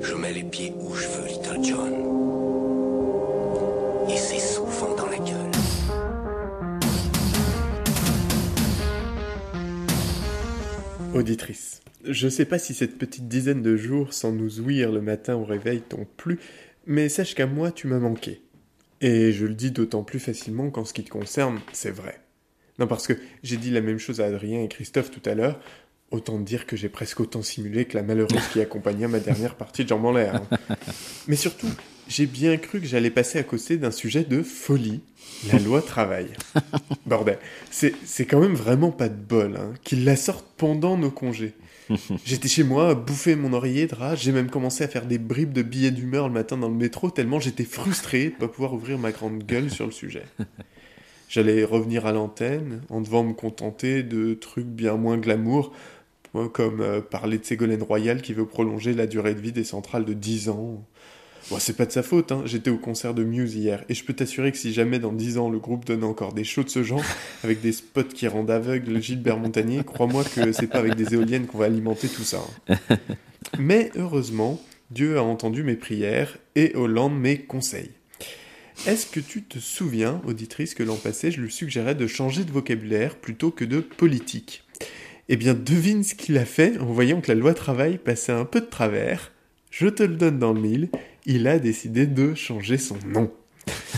Je mets les pieds où je veux, Little John. Et c'est souvent dans la gueule. Auditrice, je sais pas si cette petite dizaine de jours sans nous ouïr le matin au réveil t'ont plu, mais sache qu'à moi tu m'as manqué. Et je le dis d'autant plus facilement qu'en ce qui te concerne, c'est vrai. Non, parce que j'ai dit la même chose à Adrien et Christophe tout à l'heure, autant dire que j'ai presque autant simulé que la malheureuse qui accompagna ma dernière partie de Jambes en l'air. hein. Mais surtout, j'ai bien cru que j'allais passer à côté d'un sujet de folie, la loi travail. Bordel, c'est quand même vraiment pas de bol hein, qu'ils la sortent pendant nos congés. J'étais chez moi à bouffer mon oreiller de j'ai même commencé à faire des bribes de billets d'humeur le matin dans le métro tellement j'étais frustré de pas pouvoir ouvrir ma grande gueule sur le sujet. J'allais revenir à l'antenne en devant me contenter de trucs bien moins glamour, comme euh, parler de Ségolène Royal qui veut prolonger la durée de vie des centrales de 10 ans. Bon, c'est pas de sa faute, hein. j'étais au concert de Muse hier, et je peux t'assurer que si jamais dans 10 ans le groupe donne encore des shows de ce genre, avec des spots qui rendent aveugle Gilbert Montagnier, crois-moi que c'est pas avec des éoliennes qu'on va alimenter tout ça. hein. Mais heureusement, Dieu a entendu mes prières et Hollande mes conseils. Est-ce que tu te souviens, auditrice, que l'an passé, je lui suggérais de changer de vocabulaire plutôt que de politique? Eh bien, devine ce qu'il a fait en voyant que la loi travail passait un peu de travers. Je te le donne dans le mille, il a décidé de changer son nom.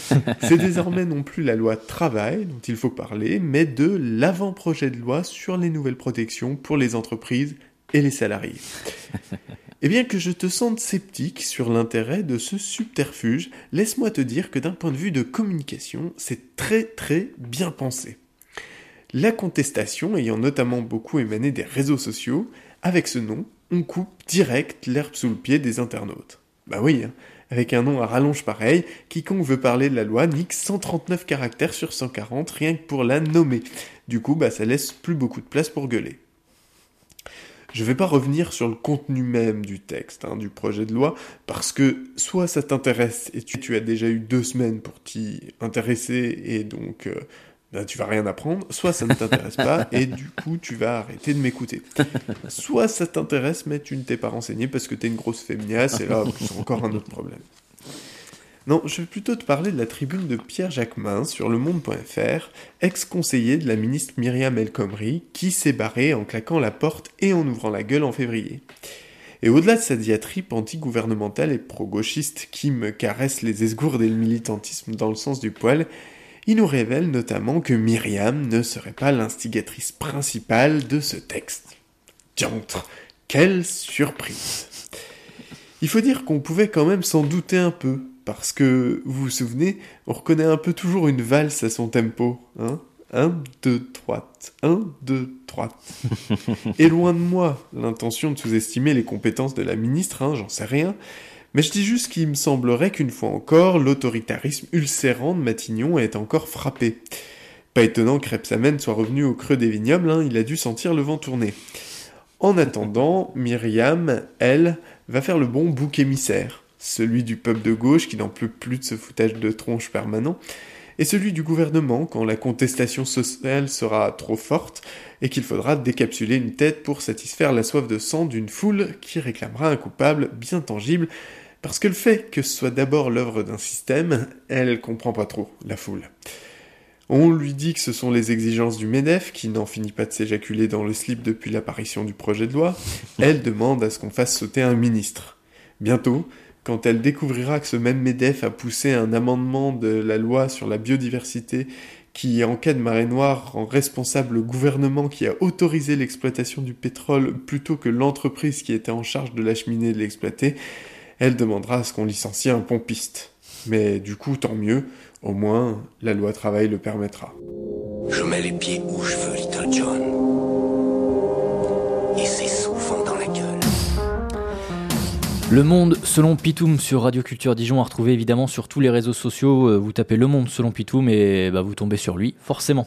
C'est désormais non plus la loi travail dont il faut parler, mais de l'avant-projet de loi sur les nouvelles protections pour les entreprises et les salariés. Et bien que je te sente sceptique sur l'intérêt de ce subterfuge, laisse-moi te dire que d'un point de vue de communication, c'est très très bien pensé. La contestation ayant notamment beaucoup émané des réseaux sociaux, avec ce nom, on coupe direct l'herbe sous le pied des internautes. Bah oui, hein, avec un nom à rallonge pareil, quiconque veut parler de la loi nique 139 caractères sur 140 rien que pour la nommer. Du coup, bah ça laisse plus beaucoup de place pour gueuler. Je vais pas revenir sur le contenu même du texte, hein, du projet de loi, parce que soit ça t'intéresse et tu, tu as déjà eu deux semaines pour t'y intéresser et donc euh, ben, tu vas rien apprendre, soit ça ne t'intéresse pas et du coup tu vas arrêter de m'écouter. Soit ça t'intéresse mais tu ne t'es pas renseigné parce que t'es une grosse féminasse et là c'est encore un autre problème. Non, je vais plutôt te parler de la tribune de Pierre Jacquemin sur le monde.fr, ex-conseiller de la ministre Myriam El Khomri, qui s'est barré en claquant la porte et en ouvrant la gueule en février. Et au-delà de sa diatribe anti-gouvernementale et pro-gauchiste qui me caresse les esgourdes et le militantisme dans le sens du poil, il nous révèle notamment que Myriam ne serait pas l'instigatrice principale de ce texte. Diantre, quelle surprise Il faut dire qu'on pouvait quand même s'en douter un peu, parce que, vous vous souvenez, on reconnaît un peu toujours une valse à son tempo, hein 1, 2, 3, 1, 2, 3. Et loin de moi l'intention de sous-estimer les compétences de la ministre, hein, j'en sais rien, mais je dis juste qu'il me semblerait qu'une fois encore, l'autoritarisme ulcérant de Matignon est encore frappé. Pas étonnant que Rebsamen soit revenu au creux des vignobles, hein, il a dû sentir le vent tourner. En attendant, Myriam, elle, va faire le bon bouc émissaire, celui du peuple de gauche qui n'en peut plus de ce foutage de tronche permanent, et celui du gouvernement quand la contestation sociale sera trop forte et qu'il faudra décapsuler une tête pour satisfaire la soif de sang d'une foule qui réclamera un coupable bien tangible, parce que le fait que ce soit d'abord l'œuvre d'un système, elle comprend pas trop, la foule. On lui dit que ce sont les exigences du MEDEF qui n'en finit pas de s'éjaculer dans le slip depuis l'apparition du projet de loi. Elle demande à ce qu'on fasse sauter un ministre. Bientôt, quand elle découvrira que ce même MEDEF a poussé un amendement de la loi sur la biodiversité qui, en cas de marée noire, rend responsable le gouvernement qui a autorisé l'exploitation du pétrole plutôt que l'entreprise qui était en charge de l'acheminer et de l'exploiter, elle demandera à ce qu'on licencie un pompiste. Mais du coup, tant mieux, au moins la loi travail le permettra. Je mets les pieds où je veux, Little John. Et c'est Le Monde selon Pitoum sur Radio Culture Dijon à retrouver évidemment sur tous les réseaux sociaux. Euh, Vous tapez Le Monde selon Pitoum et bah, vous tombez sur lui, forcément.